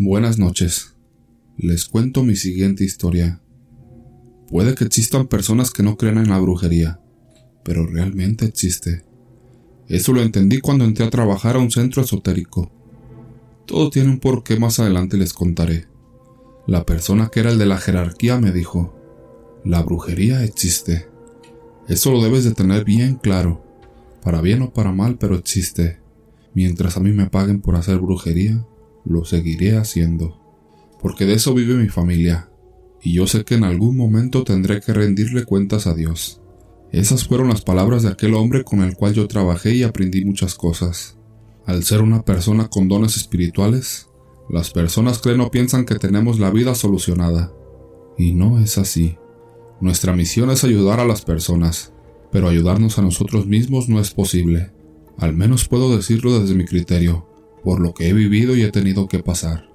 Buenas noches. Les cuento mi siguiente historia. Puede que existan personas que no crean en la brujería, pero realmente existe. Eso lo entendí cuando entré a trabajar a un centro esotérico. Todo tiene un porqué más adelante les contaré. La persona que era el de la jerarquía me dijo, la brujería existe. Eso lo debes de tener bien claro, para bien o para mal, pero existe. Mientras a mí me paguen por hacer brujería, lo seguiré haciendo, porque de eso vive mi familia, y yo sé que en algún momento tendré que rendirle cuentas a Dios. Esas fueron las palabras de aquel hombre con el cual yo trabajé y aprendí muchas cosas. Al ser una persona con dones espirituales, las personas creen o piensan que tenemos la vida solucionada. Y no es así. Nuestra misión es ayudar a las personas, pero ayudarnos a nosotros mismos no es posible. Al menos puedo decirlo desde mi criterio por lo que he vivido y he tenido que pasar,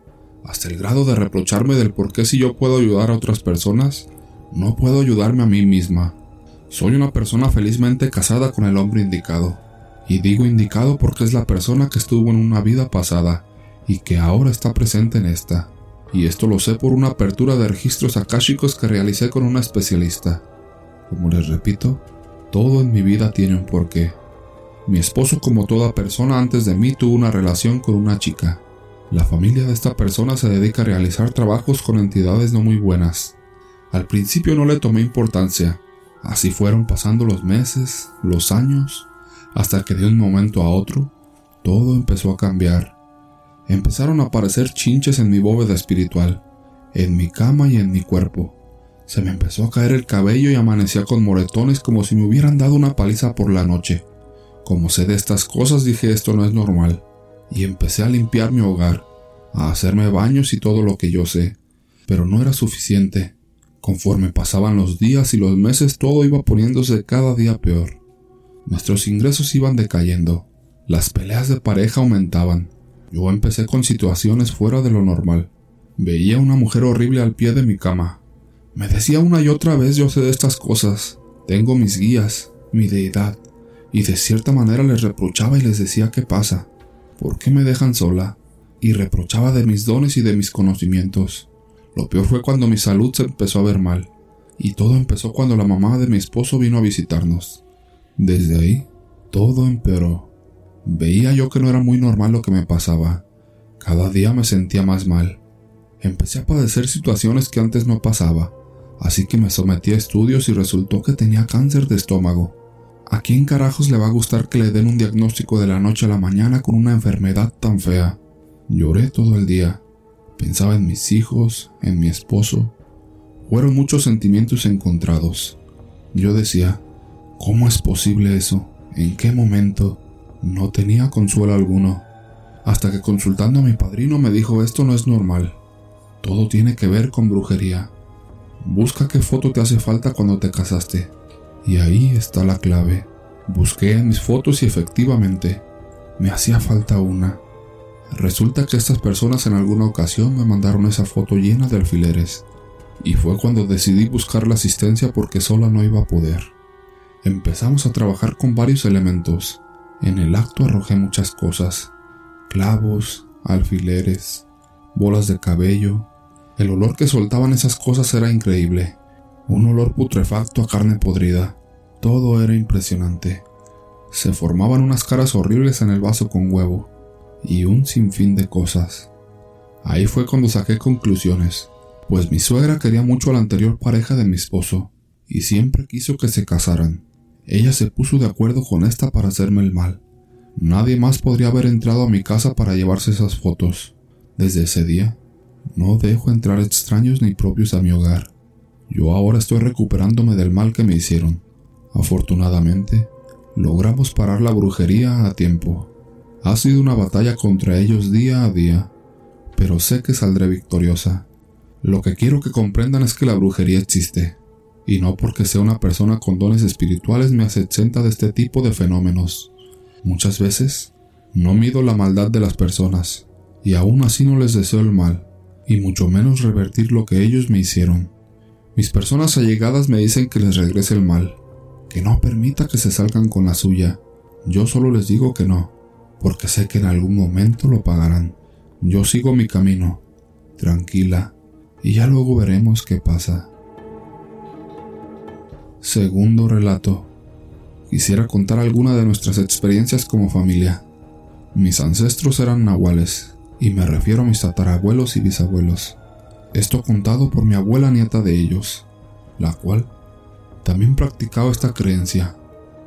hasta el grado de reprocharme del por qué si yo puedo ayudar a otras personas, no puedo ayudarme a mí misma. Soy una persona felizmente casada con el hombre indicado, y digo indicado porque es la persona que estuvo en una vida pasada y que ahora está presente en esta. Y esto lo sé por una apertura de registros akáshicos que realicé con una especialista. Como les repito, todo en mi vida tiene un porqué. Mi esposo, como toda persona antes de mí, tuvo una relación con una chica. La familia de esta persona se dedica a realizar trabajos con entidades no muy buenas. Al principio no le tomé importancia. Así fueron pasando los meses, los años, hasta que de un momento a otro, todo empezó a cambiar. Empezaron a aparecer chinches en mi bóveda espiritual, en mi cama y en mi cuerpo. Se me empezó a caer el cabello y amanecía con moretones como si me hubieran dado una paliza por la noche. Como sé de estas cosas dije esto no es normal, y empecé a limpiar mi hogar, a hacerme baños y todo lo que yo sé, pero no era suficiente. Conforme pasaban los días y los meses todo iba poniéndose cada día peor. Nuestros ingresos iban decayendo, las peleas de pareja aumentaban. Yo empecé con situaciones fuera de lo normal. Veía una mujer horrible al pie de mi cama. Me decía una y otra vez yo sé de estas cosas. Tengo mis guías, mi deidad y de cierta manera les reprochaba y les decía qué pasa, por qué me dejan sola, y reprochaba de mis dones y de mis conocimientos. Lo peor fue cuando mi salud se empezó a ver mal, y todo empezó cuando la mamá de mi esposo vino a visitarnos. Desde ahí, todo empeoró. Veía yo que no era muy normal lo que me pasaba. Cada día me sentía más mal. Empecé a padecer situaciones que antes no pasaba, así que me sometí a estudios y resultó que tenía cáncer de estómago. ¿A quién carajos le va a gustar que le den un diagnóstico de la noche a la mañana con una enfermedad tan fea? Lloré todo el día. Pensaba en mis hijos, en mi esposo. Fueron muchos sentimientos encontrados. Yo decía, ¿cómo es posible eso? ¿En qué momento? No tenía consuelo alguno. Hasta que consultando a mi padrino me dijo esto no es normal. Todo tiene que ver con brujería. Busca qué foto te hace falta cuando te casaste. Y ahí está la clave. Busqué en mis fotos y efectivamente me hacía falta una. Resulta que estas personas en alguna ocasión me mandaron esa foto llena de alfileres. Y fue cuando decidí buscar la asistencia porque sola no iba a poder. Empezamos a trabajar con varios elementos. En el acto arrojé muchas cosas. Clavos, alfileres, bolas de cabello. El olor que soltaban esas cosas era increíble un olor putrefacto a carne podrida. Todo era impresionante. Se formaban unas caras horribles en el vaso con huevo, y un sinfín de cosas. Ahí fue cuando saqué conclusiones, pues mi suegra quería mucho a la anterior pareja de mi esposo, y siempre quiso que se casaran. Ella se puso de acuerdo con esta para hacerme el mal. Nadie más podría haber entrado a mi casa para llevarse esas fotos. Desde ese día, no dejo entrar extraños ni propios a mi hogar. Yo ahora estoy recuperándome del mal que me hicieron. Afortunadamente, logramos parar la brujería a tiempo. Ha sido una batalla contra ellos día a día, pero sé que saldré victoriosa. Lo que quiero que comprendan es que la brujería existe, y no porque sea una persona con dones espirituales me hace de este tipo de fenómenos. Muchas veces no mido la maldad de las personas, y aún así no les deseo el mal, y mucho menos revertir lo que ellos me hicieron. Mis personas allegadas me dicen que les regrese el mal, que no permita que se salgan con la suya. Yo solo les digo que no, porque sé que en algún momento lo pagarán. Yo sigo mi camino, tranquila, y ya luego veremos qué pasa. Segundo relato. Quisiera contar alguna de nuestras experiencias como familia. Mis ancestros eran nahuales, y me refiero a mis tatarabuelos y bisabuelos. Esto contado por mi abuela nieta de ellos, la cual también practicaba esta creencia.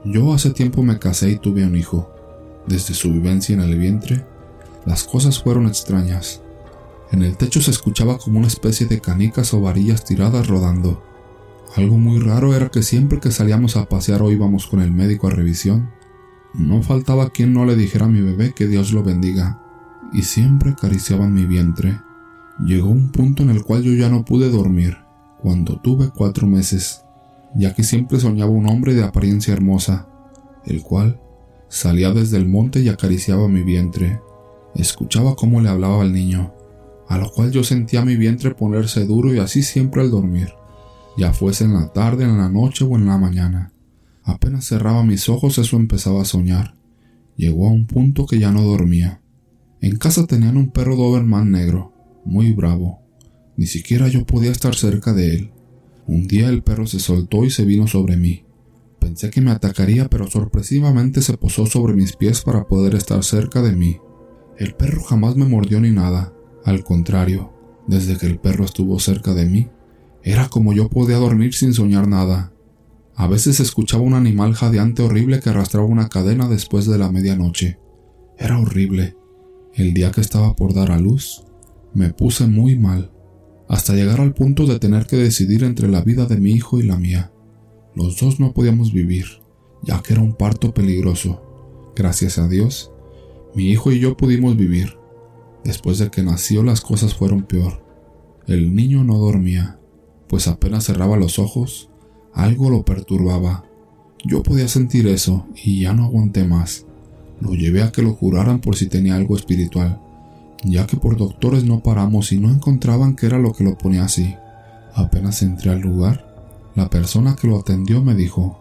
Yo hace tiempo me casé y tuve un hijo. Desde su vivencia en el vientre, las cosas fueron extrañas. En el techo se escuchaba como una especie de canicas o varillas tiradas rodando. Algo muy raro era que siempre que salíamos a pasear o íbamos con el médico a revisión, no faltaba quien no le dijera a mi bebé que Dios lo bendiga, y siempre acariciaban mi vientre. Llegó un punto en el cual yo ya no pude dormir, cuando tuve cuatro meses, ya que siempre soñaba un hombre de apariencia hermosa, el cual salía desde el monte y acariciaba mi vientre. Escuchaba cómo le hablaba al niño, a lo cual yo sentía mi vientre ponerse duro y así siempre al dormir, ya fuese en la tarde, en la noche o en la mañana. Apenas cerraba mis ojos eso empezaba a soñar. Llegó a un punto que ya no dormía. En casa tenían un perro Doberman negro, muy bravo. Ni siquiera yo podía estar cerca de él. Un día el perro se soltó y se vino sobre mí. Pensé que me atacaría, pero sorpresivamente se posó sobre mis pies para poder estar cerca de mí. El perro jamás me mordió ni nada. Al contrario, desde que el perro estuvo cerca de mí, era como yo podía dormir sin soñar nada. A veces escuchaba un animal jadeante horrible que arrastraba una cadena después de la medianoche. Era horrible. El día que estaba por dar a luz, me puse muy mal, hasta llegar al punto de tener que decidir entre la vida de mi hijo y la mía. Los dos no podíamos vivir, ya que era un parto peligroso. Gracias a Dios, mi hijo y yo pudimos vivir. Después de que nació las cosas fueron peor. El niño no dormía, pues apenas cerraba los ojos, algo lo perturbaba. Yo podía sentir eso y ya no aguanté más. Lo llevé a que lo juraran por si tenía algo espiritual ya que por doctores no paramos y no encontraban qué era lo que lo ponía así. Apenas entré al lugar, la persona que lo atendió me dijo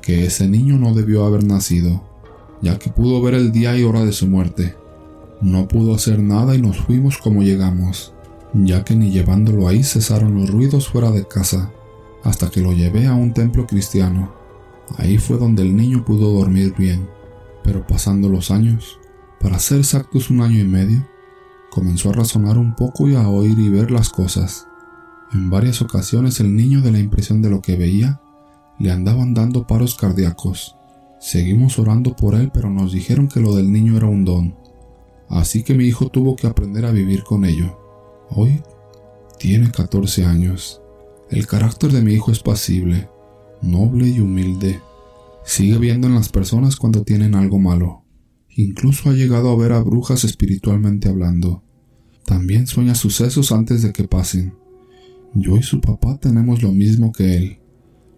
que ese niño no debió haber nacido, ya que pudo ver el día y hora de su muerte. No pudo hacer nada y nos fuimos como llegamos, ya que ni llevándolo ahí cesaron los ruidos fuera de casa, hasta que lo llevé a un templo cristiano. Ahí fue donde el niño pudo dormir bien, pero pasando los años, para ser exactos un año y medio, comenzó a razonar un poco y a oír y ver las cosas. En varias ocasiones el niño de la impresión de lo que veía le andaban dando paros cardíacos. Seguimos orando por él, pero nos dijeron que lo del niño era un don. Así que mi hijo tuvo que aprender a vivir con ello. Hoy tiene 14 años. El carácter de mi hijo es pasible, noble y humilde. Sigue viendo en las personas cuando tienen algo malo. Incluso ha llegado a ver a brujas espiritualmente hablando. También sueña sucesos antes de que pasen. Yo y su papá tenemos lo mismo que él,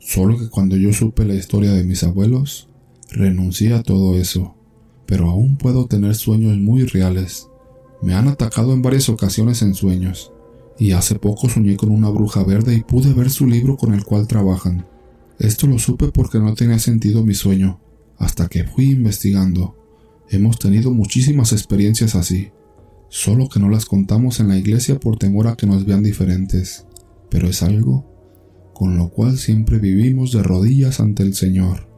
solo que cuando yo supe la historia de mis abuelos, renuncié a todo eso, pero aún puedo tener sueños muy reales. Me han atacado en varias ocasiones en sueños, y hace poco soñé con una bruja verde y pude ver su libro con el cual trabajan. Esto lo supe porque no tenía sentido mi sueño, hasta que fui investigando. Hemos tenido muchísimas experiencias así, solo que no las contamos en la iglesia por temor a que nos vean diferentes, pero es algo con lo cual siempre vivimos de rodillas ante el Señor.